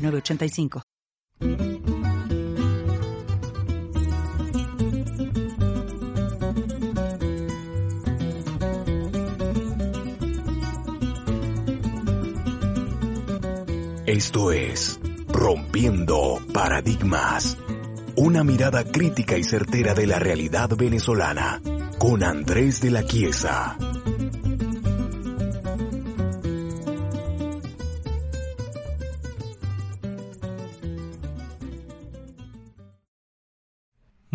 906985. Esto es Rompiendo Paradigmas. Una mirada crítica y certera de la realidad venezolana con Andrés de la Chiesa.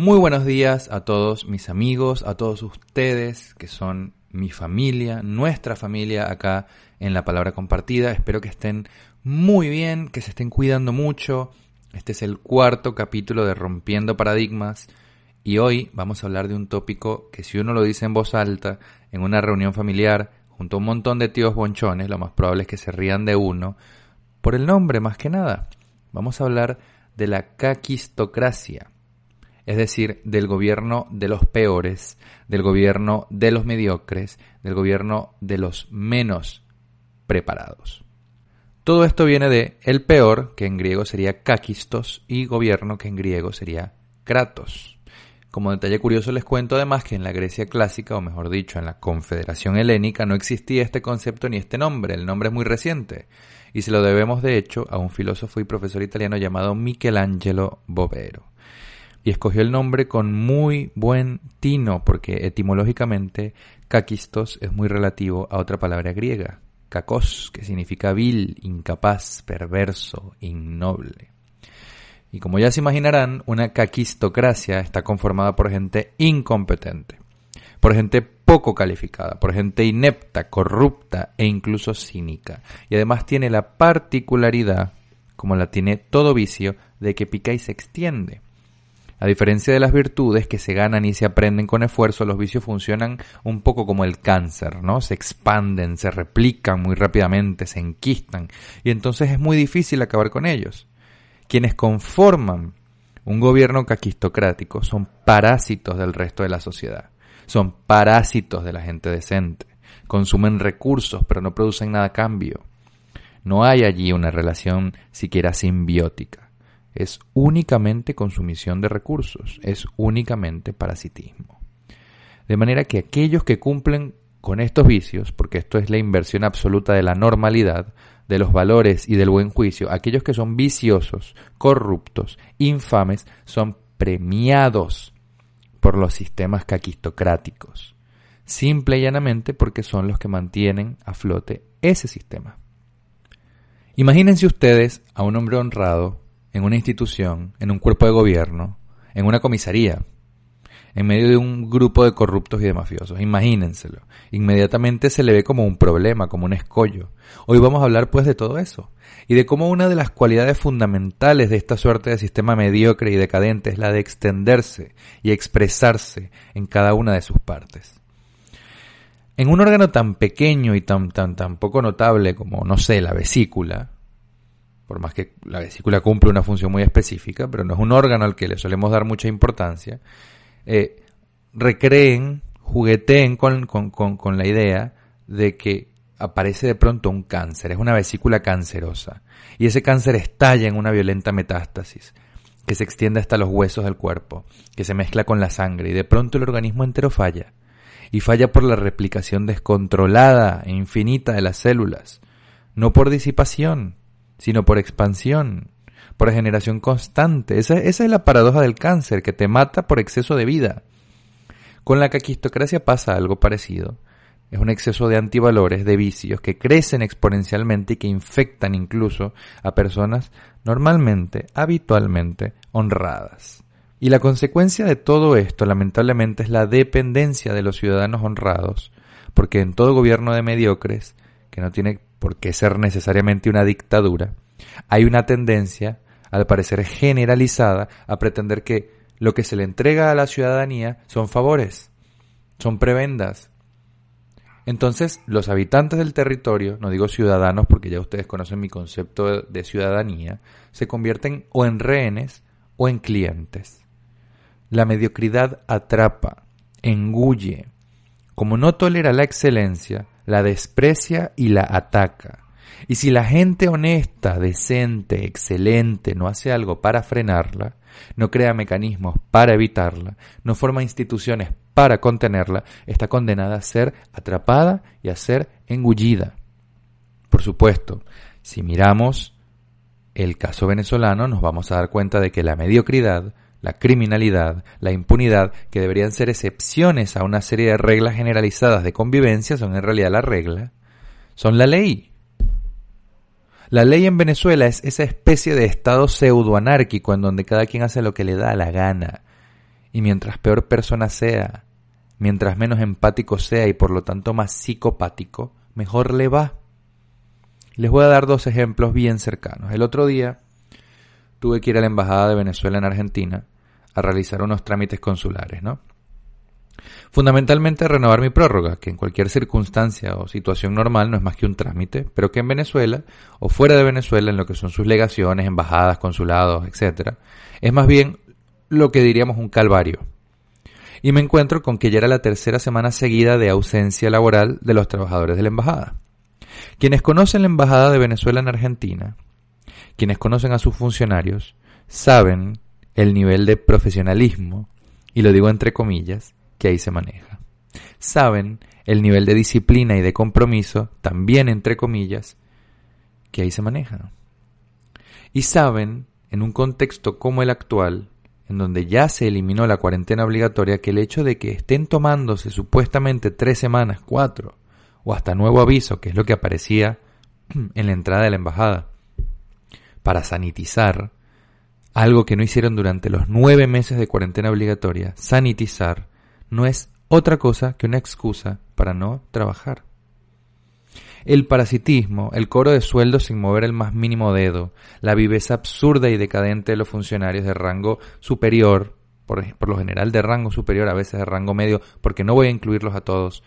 Muy buenos días a todos mis amigos, a todos ustedes que son mi familia, nuestra familia acá en la palabra compartida. Espero que estén muy bien, que se estén cuidando mucho. Este es el cuarto capítulo de Rompiendo Paradigmas y hoy vamos a hablar de un tópico que si uno lo dice en voz alta, en una reunión familiar, junto a un montón de tíos bonchones, lo más probable es que se rían de uno, por el nombre más que nada. Vamos a hablar de la caquistocracia es decir, del gobierno de los peores, del gobierno de los mediocres, del gobierno de los menos preparados. Todo esto viene de el peor, que en griego sería kakistos, y gobierno, que en griego sería kratos. Como detalle curioso les cuento además que en la Grecia clásica, o mejor dicho, en la Confederación Helénica, no existía este concepto ni este nombre, el nombre es muy reciente, y se lo debemos de hecho a un filósofo y profesor italiano llamado Michelangelo Bovero y escogió el nombre con muy buen tino porque etimológicamente kakistos es muy relativo a otra palabra griega, kakos, que significa vil, incapaz, perverso, innoble. Y como ya se imaginarán, una kakistocracia está conformada por gente incompetente, por gente poco calificada, por gente inepta, corrupta e incluso cínica. Y además tiene la particularidad, como la tiene todo vicio, de que pica y se extiende. A diferencia de las virtudes que se ganan y se aprenden con esfuerzo, los vicios funcionan un poco como el cáncer, ¿no? Se expanden, se replican muy rápidamente, se enquistan y entonces es muy difícil acabar con ellos. Quienes conforman un gobierno caquistocrático son parásitos del resto de la sociedad, son parásitos de la gente decente, consumen recursos pero no producen nada a cambio. No hay allí una relación siquiera simbiótica es únicamente consumición de recursos, es únicamente parasitismo. De manera que aquellos que cumplen con estos vicios, porque esto es la inversión absoluta de la normalidad, de los valores y del buen juicio, aquellos que son viciosos, corruptos, infames, son premiados por los sistemas caquistocráticos, simple y llanamente porque son los que mantienen a flote ese sistema. Imagínense ustedes a un hombre honrado en una institución, en un cuerpo de gobierno, en una comisaría, en medio de un grupo de corruptos y de mafiosos. Imagínenselo. Inmediatamente se le ve como un problema, como un escollo. Hoy vamos a hablar pues de todo eso y de cómo una de las cualidades fundamentales de esta suerte de sistema mediocre y decadente es la de extenderse y expresarse en cada una de sus partes. En un órgano tan pequeño y tan, tan, tan poco notable como, no sé, la vesícula, por más que la vesícula cumple una función muy específica, pero no es un órgano al que le solemos dar mucha importancia, eh, recreen, jugueteen con, con la idea de que aparece de pronto un cáncer, es una vesícula cancerosa, y ese cáncer estalla en una violenta metástasis, que se extiende hasta los huesos del cuerpo, que se mezcla con la sangre, y de pronto el organismo entero falla, y falla por la replicación descontrolada e infinita de las células, no por disipación, sino por expansión, por generación constante. Esa, es la paradoja del cáncer, que te mata por exceso de vida. Con la caquistocracia pasa algo parecido. Es un exceso de antivalores, de vicios, que crecen exponencialmente y que infectan incluso a personas normalmente, habitualmente, honradas. Y la consecuencia de todo esto, lamentablemente, es la dependencia de los ciudadanos honrados, porque en todo gobierno de mediocres, que no tiene por qué ser necesariamente una dictadura, Hay una tendencia, al parecer generalizada, a pretender que lo que se le entrega a la ciudadanía son favores, son prebendas. Entonces, los habitantes del territorio, no digo ciudadanos porque ya ustedes conocen mi concepto de ciudadanía, se convierten o en rehenes o en clientes. La mediocridad atrapa, engulle. Como no tolera la excelencia, la desprecia y la ataca. Y si la gente honesta, decente, excelente no hace algo para frenarla, no crea mecanismos para evitarla, no forma instituciones para contenerla, está condenada a ser atrapada y a ser engullida. Por supuesto, si miramos el caso venezolano, nos vamos a dar cuenta de que la mediocridad, la criminalidad, la impunidad, que deberían ser excepciones a una serie de reglas generalizadas de convivencia, son en realidad la regla, son la ley. La ley en Venezuela es esa especie de estado pseudoanárquico en donde cada quien hace lo que le da la gana. Y mientras peor persona sea, mientras menos empático sea y por lo tanto más psicopático, mejor le va. Les voy a dar dos ejemplos bien cercanos. El otro día tuve que ir a la Embajada de Venezuela en Argentina a realizar unos trámites consulares, ¿no? Fundamentalmente renovar mi prórroga, que en cualquier circunstancia o situación normal no es más que un trámite, pero que en Venezuela o fuera de Venezuela, en lo que son sus legaciones, embajadas, consulados, etc., es más bien lo que diríamos un calvario. Y me encuentro con que ya era la tercera semana seguida de ausencia laboral de los trabajadores de la embajada. Quienes conocen la embajada de Venezuela en Argentina, quienes conocen a sus funcionarios, saben el nivel de profesionalismo, y lo digo entre comillas, que ahí se maneja. Saben el nivel de disciplina y de compromiso, también entre comillas, que ahí se maneja. Y saben, en un contexto como el actual, en donde ya se eliminó la cuarentena obligatoria, que el hecho de que estén tomándose supuestamente tres semanas, cuatro, o hasta nuevo aviso, que es lo que aparecía en la entrada de la embajada, para sanitizar algo que no hicieron durante los nueve meses de cuarentena obligatoria, sanitizar, no es otra cosa que una excusa para no trabajar. El parasitismo, el coro de sueldos sin mover el más mínimo dedo, la viveza absurda y decadente de los funcionarios de rango superior, por, lo general de rango superior, a veces de rango medio, porque no voy a incluirlos a todos,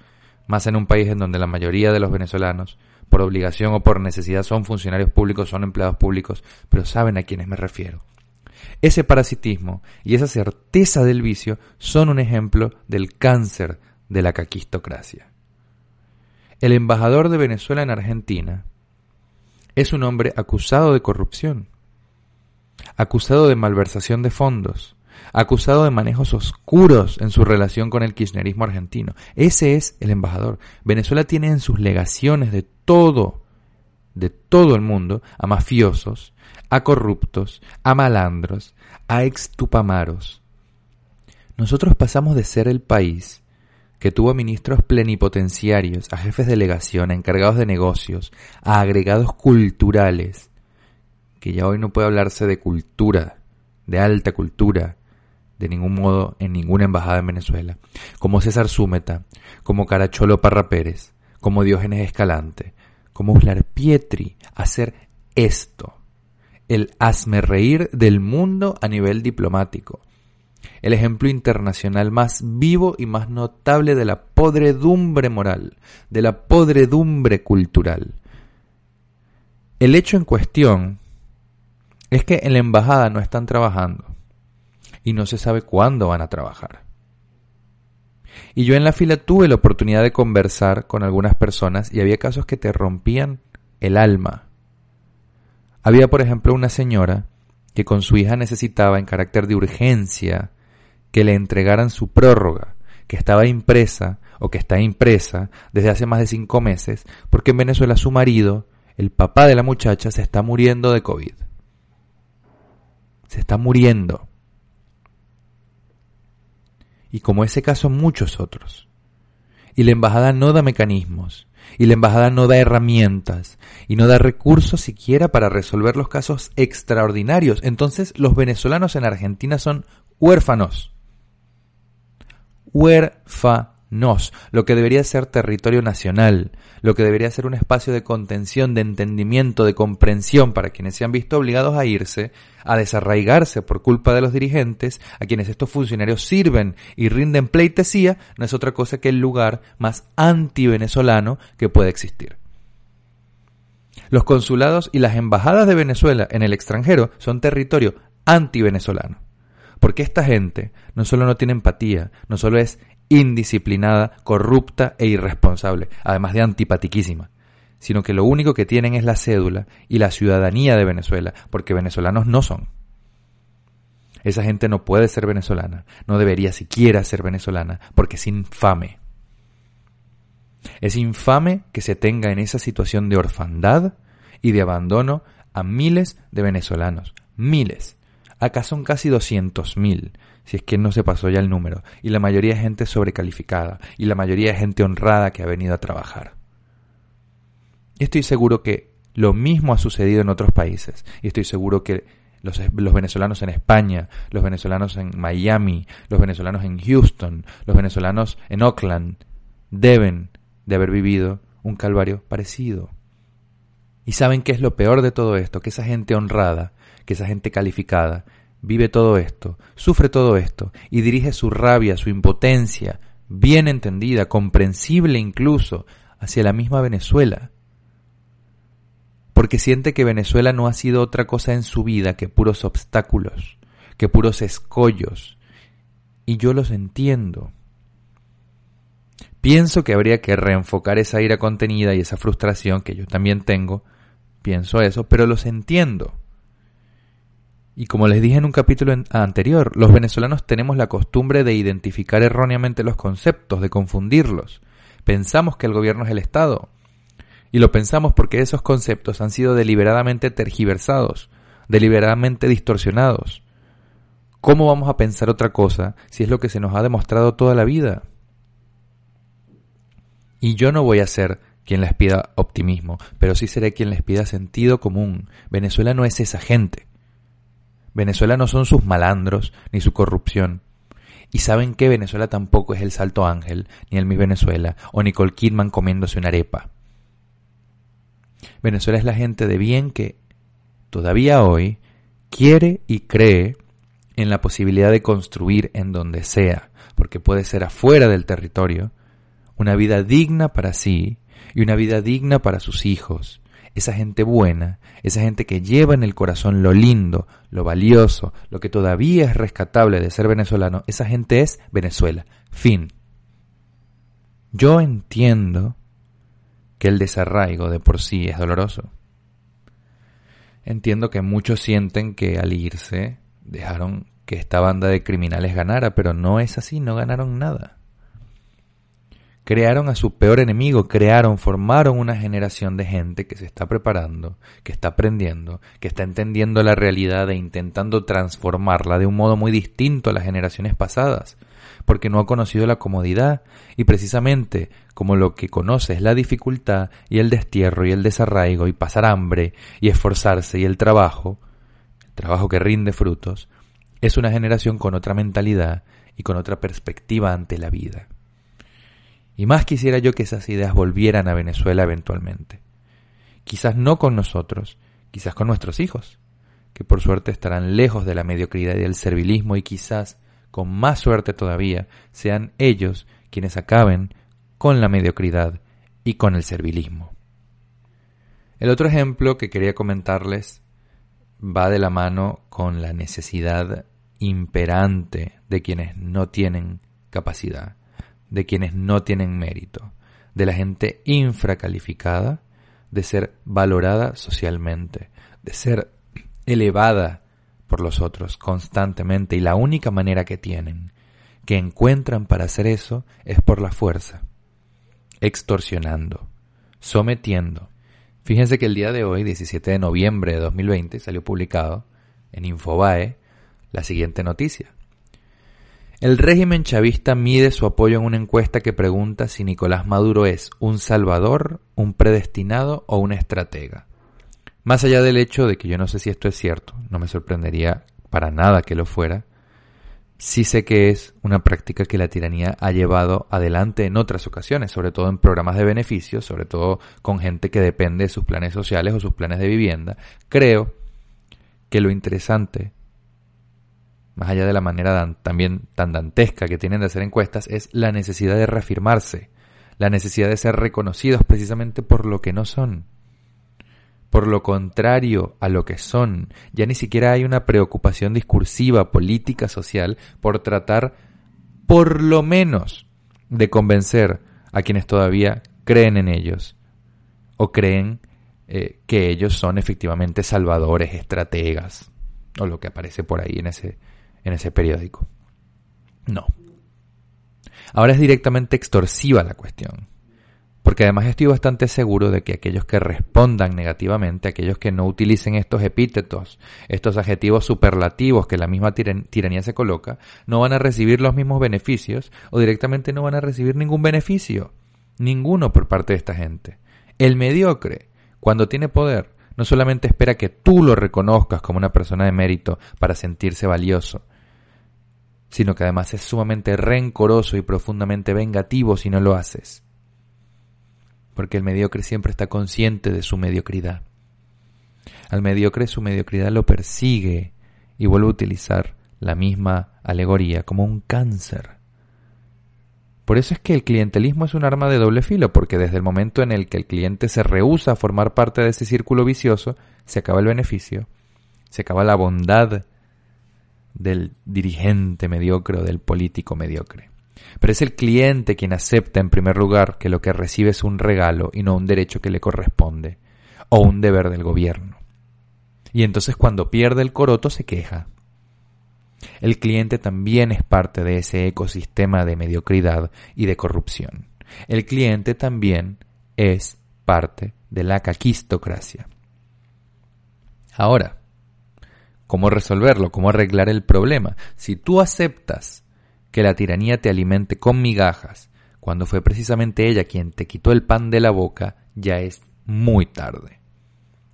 más en un país en donde la mayoría de los venezolanos, por obligación o por necesidad, son funcionarios públicos, son empleados públicos, pero saben a quiénes me refiero. Ese parasitismo y esa certeza del vicio son un ejemplo del cáncer de la caquistocracia. El embajador de Venezuela en Argentina es un hombre acusado de corrupción, acusado de malversación de fondos, acusado de manejos oscuros en su relación con el kirchnerismo argentino. Ese es el embajador. Venezuela tiene en sus legaciones de todo, de todo el mundo, a mafiosos, a corruptos, a malandros, a extupamaros. Nosotros pasamos de ser el país que tuvo ministros plenipotenciarios, a jefes de delegación, a encargados de negocios, a agregados culturales, que ya hoy no puede hablarse de cultura, de alta cultura, de ningún modo en ninguna embajada en Venezuela, como César Súmeta, como Caracholo Parra Pérez, como Diógenes Escalante, como Uslar Pietri, hacer esto el hazme reír del mundo a nivel diplomático. El ejemplo internacional más vivo y más notable de la podredumbre moral, de la podredumbre cultural. El hecho en cuestión es que en la embajada no están trabajando y no se sabe cuándo van a trabajar. Y yo en la fila tuve la oportunidad de conversar con algunas personas y había casos que te rompían el alma había, por ejemplo, una señora que con su hija necesitaba en carácter de urgencia que le entregaran su prórroga, que estaba impresa o que está impresa desde hace más de cinco meses, porque en Venezuela su marido, el papá de la muchacha, se está muriendo de COVID. Se está muriendo. Y como ese caso muchos otros. Y la embajada no da mecanismos y la embajada no da herramientas y no da recursos siquiera para resolver los casos extraordinarios. Entonces los venezolanos en Argentina son huérfanos. Huérfanos. Nos, lo que debería ser territorio nacional, lo que debería ser un espacio de contención, de entendimiento, de comprensión para quienes se han visto obligados a irse, a desarraigarse por culpa de los dirigentes, a quienes estos funcionarios sirven y rinden pleitesía, no es otra cosa que el lugar más anti-venezolano que puede existir. Los consulados y las embajadas de Venezuela en el extranjero son territorio anti-venezolano. Porque esta gente no solo no tiene empatía, no solo es indisciplinada, corrupta e irresponsable, además de antipatiquísima, sino que lo único que tienen es la cédula y la ciudadanía de Venezuela, porque venezolanos no son. Esa gente no puede ser venezolana, no debería siquiera ser venezolana, porque es infame. Es infame que se tenga en esa situación de orfandad y de abandono a miles de venezolanos, miles. Acá son casi 200.000, si es que no se pasó ya el número, y la mayoría es gente sobrecalificada, y la mayoría es gente honrada que ha venido a trabajar. Estoy seguro que lo mismo ha sucedido en otros países, y estoy seguro que los, los, venezolanos en España, los venezolanos en Miami, los venezolanos en Houston, los venezolanos en Oakland, deben de haber vivido un calvario parecido. ¿Y saben qué es lo peor de todo esto? Que esa gente honrada, que esa gente calificada, vive todo esto, sufre todo esto y dirige su rabia, su impotencia, bien entendida, comprensible incluso, hacia la misma Venezuela. Porque siente que Venezuela no ha sido otra cosa en su vida que puros obstáculos, que puros escollos. Y yo los entiendo. Pienso que habría que reenfocar esa ira contenida y esa frustración que yo también tengo. Pienso eso, pero los entiendo. Y como les dije en un capítulo anterior, los venezolanos tenemos la costumbre de identificar erróneamente los conceptos, de confundirlos. Pensamos que el gobierno es el Estado. Y lo pensamos porque esos conceptos han sido deliberadamente tergiversados, deliberadamente distorsionados. ¿Cómo vamos a pensar otra cosa si es lo que se nos ha demostrado toda la vida? Y yo no voy a ser quien les pida optimismo, pero sí seré quien les pida sentido común. Venezuela no es esa gente. Venezuela no son sus malandros ni su corrupción. Y saben que Venezuela tampoco es el Salto Ángel, ni el Miss Venezuela, o Nicole Kidman comiéndose una arepa. Venezuela es la gente de bien que todavía hoy quiere y cree en la posibilidad de construir en donde sea, porque puede ser afuera del territorio, una vida digna para sí y una vida digna para sus hijos, esa gente buena, esa gente que lleva en el corazón lo lindo, lo valioso, lo que todavía es rescatable de ser venezolano, esa gente es Venezuela. Fin. Yo entiendo que el desarraigo de por sí es doloroso. Entiendo que muchos sienten que al irse dejaron que esta banda de criminales ganara, pero no es así, no ganaron nada crearon a su peor enemigo, crearon, formaron una generación de gente que se está preparando, que está aprendiendo, que está entendiendo la realidad e intentando transformarla de un modo muy distinto a las generaciones pasadas, porque no ha conocido la comodidad y precisamente como lo que conoce es la dificultad y el destierro y el desarraigo y pasar hambre y esforzarse y el trabajo, el trabajo que rinde frutos, es una generación con otra mentalidad y con otra perspectiva ante la vida. Y más quisiera yo que esas ideas volvieran a Venezuela eventualmente. Quizás no con nosotros, quizás con nuestros hijos, que por suerte estarán lejos de la mediocridad y del servilismo y quizás, con más suerte todavía, sean ellos quienes acaben con la mediocridad y con el servilismo. El otro ejemplo que quería comentarles va de la mano con la necesidad imperante de quienes no tienen capacidad de quienes no tienen mérito, de la gente infracalificada, de ser valorada socialmente, de ser elevada por los otros constantemente y la única manera que tienen, que encuentran para hacer eso, es por la fuerza, extorsionando, sometiendo. Fíjense que el día de hoy, 17 de noviembre de 2020, salió publicado en Infobae la siguiente noticia. El régimen chavista mide su apoyo en una encuesta que pregunta si Nicolás Maduro es un salvador, un predestinado o un estratega. Más allá del hecho de que yo no sé si esto es cierto, no me sorprendería para nada que lo fuera, sí sé que es una práctica que la tiranía ha llevado adelante en otras ocasiones, sobre todo en programas de beneficios, sobre todo con gente que depende de sus planes sociales o sus planes de vivienda. Creo que lo interesante, más allá de la manera también tan dantesca que tienen de hacer encuestas, es la necesidad de reafirmarse, la necesidad de ser reconocidos precisamente por lo que no son por lo contrario a lo que son. Ya ni siquiera hay una preocupación discursiva, política, social, por tratar por lo menos de convencer a quienes todavía creen en ellos o creen eh, que ellos son efectivamente salvadores, estrategas, o lo que aparece por ahí en ese, en ese periódico. No. Ahora es directamente extorsiva la cuestión. Porque además estoy bastante seguro de que aquellos que respondan negativamente, aquellos que no utilicen estos epítetos, estos adjetivos superlativos que la misma tiranía se coloca, no van a recibir los mismos beneficios o directamente no van a recibir ningún beneficio. Ninguno por parte de esta gente. El mediocre, cuando tiene poder, no solamente espera que tú lo reconozcas como una persona de mérito para sentirse valioso, sino que además es sumamente rencoroso y profundamente vengativo si no lo haces porque el mediocre siempre está consciente de su mediocridad. Al mediocre su mediocridad lo persigue y vuelve a utilizar la misma alegoría como un cáncer. Por eso es que el clientelismo es un arma de doble filo, porque desde el momento en el que el cliente se rehúsa a formar parte de ese círculo vicioso, se acaba el beneficio, se acaba la bondad del dirigente mediocre o del político mediocre. Pero es el cliente quien acepta en primer lugar que lo que recibe es un regalo y no un derecho que le corresponde, o un deber del gobierno. Y entonces cuando pierde el coroto se queja. El cliente también es parte de ese ecosistema de mediocridad y de corrupción. El cliente también es parte de la caquistocracia. Ahora, ¿cómo resolverlo? ¿Cómo arreglar el problema? Si tú aceptas que la tiranía te alimente con migajas, cuando fue precisamente ella quien te quitó el pan de la boca, ya es muy tarde.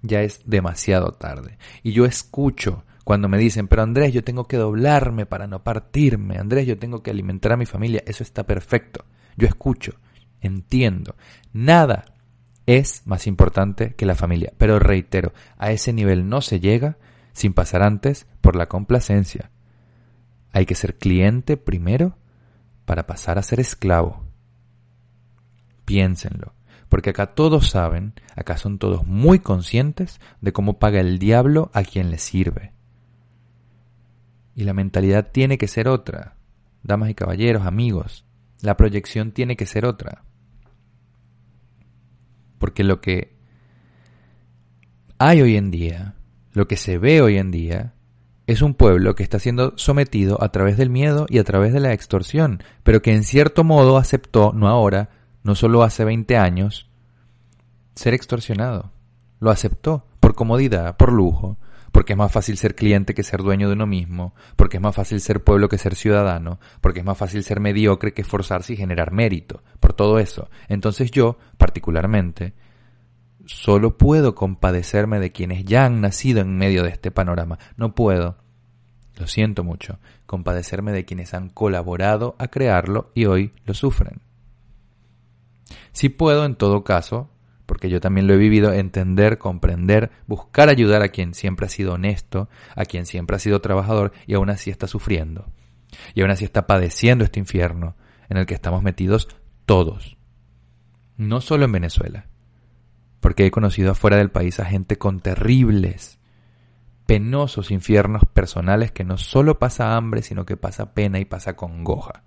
Ya es demasiado tarde. Y yo escucho cuando me dicen, pero Andrés, yo tengo que doblarme para no partirme, Andrés, yo tengo que alimentar a mi familia, eso está perfecto. Yo escucho, entiendo. Nada es más importante que la familia. Pero reitero, a ese nivel no se llega sin pasar antes por la complacencia, hay que ser cliente primero para pasar a ser esclavo. Piénsenlo, porque acá todos saben, acá son todos muy conscientes de cómo paga el diablo a quien le sirve. Y la mentalidad tiene que ser otra. Damas y caballeros, amigos, la proyección tiene que ser otra. Porque lo que hay hoy en día, lo que se ve hoy en día, es un pueblo que está siendo sometido a través del miedo y a través de la extorsión, pero que en cierto modo aceptó, no ahora, no solo hace 20 años, ser extorsionado. Lo aceptó por comodidad, por lujo, porque es más fácil ser cliente que ser dueño de uno mismo, porque es más fácil ser pueblo que ser ciudadano, porque es más fácil ser mediocre que esforzarse y generar mérito, por todo eso. Entonces yo, particularmente, Solo puedo compadecerme de quienes ya han nacido en medio de este panorama. No puedo, lo siento mucho, compadecerme de quienes han colaborado a crearlo y hoy lo sufren. Sí puedo, en todo caso, porque yo también lo he vivido, entender, comprender, buscar ayudar a quien siempre ha sido honesto, a quien siempre ha sido trabajador y aún así está sufriendo. Y aún así está padeciendo este infierno en el que estamos metidos todos. No solo en Venezuela, porque he conocido afuera del país a gente con terribles, penosos infiernos personales que no solo pasa hambre, sino que pasa pena y pasa congoja.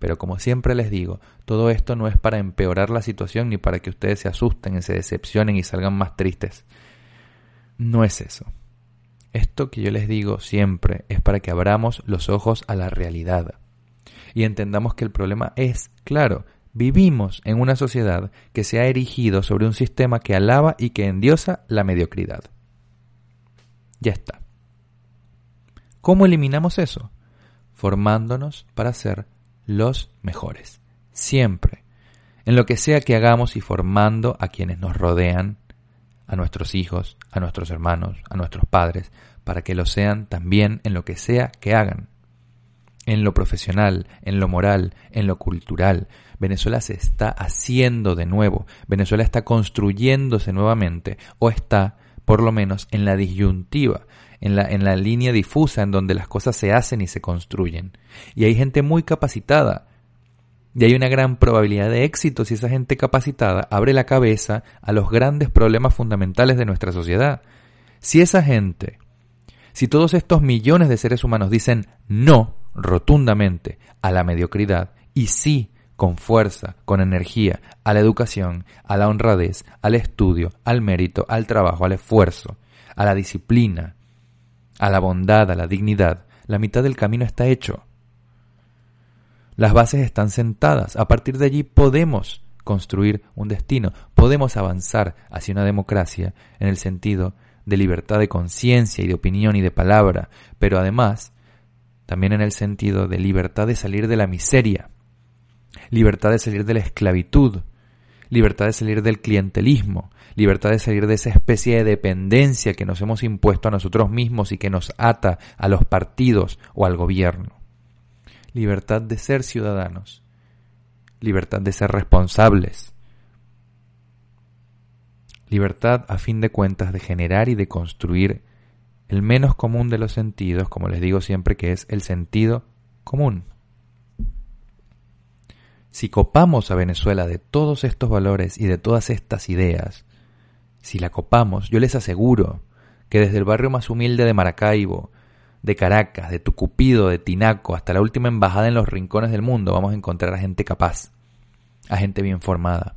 Pero como siempre les digo, todo esto no es para empeorar la situación ni para que ustedes se asusten y se decepcionen y salgan más tristes. No es eso. Esto que yo les digo siempre es para que abramos los ojos a la realidad y entendamos que el problema es, claro, Vivimos en una sociedad que se ha erigido sobre un sistema que alaba y que endiosa la mediocridad. Ya está. ¿Cómo eliminamos eso? Formándonos para ser los mejores. Siempre. En lo que sea que hagamos y formando a quienes nos rodean, a nuestros hijos, a nuestros hermanos, a nuestros padres, para que lo sean también en lo que sea que hagan en lo profesional, en lo moral, en lo cultural. Venezuela se está haciendo de nuevo, Venezuela está construyéndose nuevamente o está por lo menos en la disyuntiva, en la, en la línea difusa en donde las cosas se hacen y se construyen. Y hay gente muy capacitada. Y hay una gran probabilidad de éxito si esa gente capacitada abre la cabeza a los grandes problemas fundamentales de nuestra sociedad. Si esa gente, si todos estos millones de seres humanos dicen no rotundamente a la mediocridad y sí con fuerza, con energía, a la educación, a la honradez, al estudio, al mérito, al trabajo, al esfuerzo, a la disciplina, a la bondad, a la dignidad, la mitad del camino está hecho. Las bases están sentadas. A partir de allí podemos construir un destino, podemos avanzar hacia una democracia en el sentido de libertad de conciencia y de opinión y de palabra, pero además también en el sentido de libertad de salir de la miseria, libertad de salir de la esclavitud, libertad de salir del clientelismo, libertad de salir de esa especie de dependencia que nos hemos impuesto a nosotros mismos y que nos ata a los partidos o al gobierno. Libertad de ser ciudadanos, libertad de ser responsables, libertad a fin de cuentas de generar y de construir el menos común de los sentidos, como les digo siempre que es el sentido común. Si copamos a Venezuela de todos estos valores y de todas estas ideas, si la copamos, yo les aseguro que desde el barrio más humilde de Maracaibo, de Caracas, de Tucupido, de Tinaco, hasta la última embajada en los rincones del mundo, vamos a encontrar a gente capaz, a gente bien formada,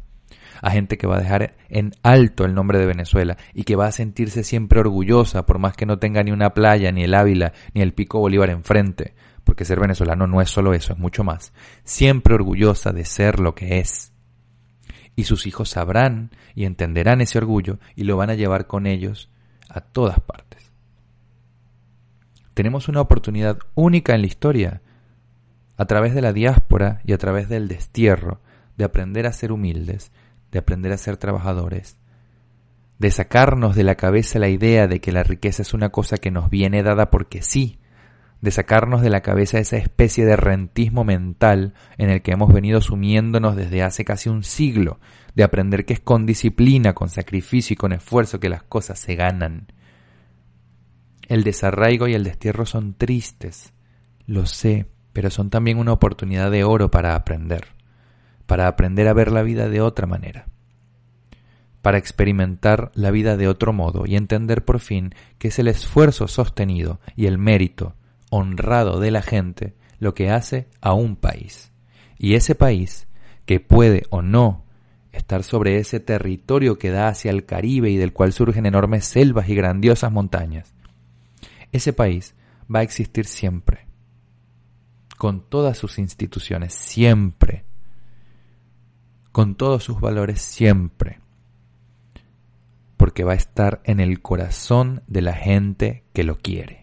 a gente que va a dejar en alto el nombre de Venezuela y que va a sentirse siempre orgullosa por más que no tenga ni una playa, ni el Ávila, ni el Pico Bolívar enfrente, porque ser venezolano no es solo eso, es mucho más, siempre orgullosa de ser lo que es y sus hijos sabrán y entenderán ese orgullo y lo van a llevar con ellos a todas partes. Tenemos una oportunidad única en la historia, a través de la diáspora y a través del destierro, de aprender a ser humildes, de aprender a ser trabajadores, de sacarnos de la cabeza la idea de que la riqueza es una cosa que nos viene dada porque sí, de sacarnos de la cabeza esa especie de rentismo mental en el que hemos venido sumiéndonos desde hace casi un siglo, de aprender que es con disciplina, con sacrificio y con esfuerzo que las cosas se ganan. El desarraigo y el destierro son tristes, lo sé, pero son también una oportunidad de oro para aprender, para aprender a ver la vida de otra manera, para experimentar la vida de otro modo y entender por fin que es el esfuerzo sostenido y el mérito honrado de la gente lo que hace a un país. Y ese país, que puede o no estar sobre ese territorio que da hacia el Caribe y del cual surgen enormes selvas y grandiosas montañas, ese país va a existir siempre, con todas sus instituciones, siempre, con todos sus valores, siempre, porque va a estar en el corazón de la gente que lo quiere.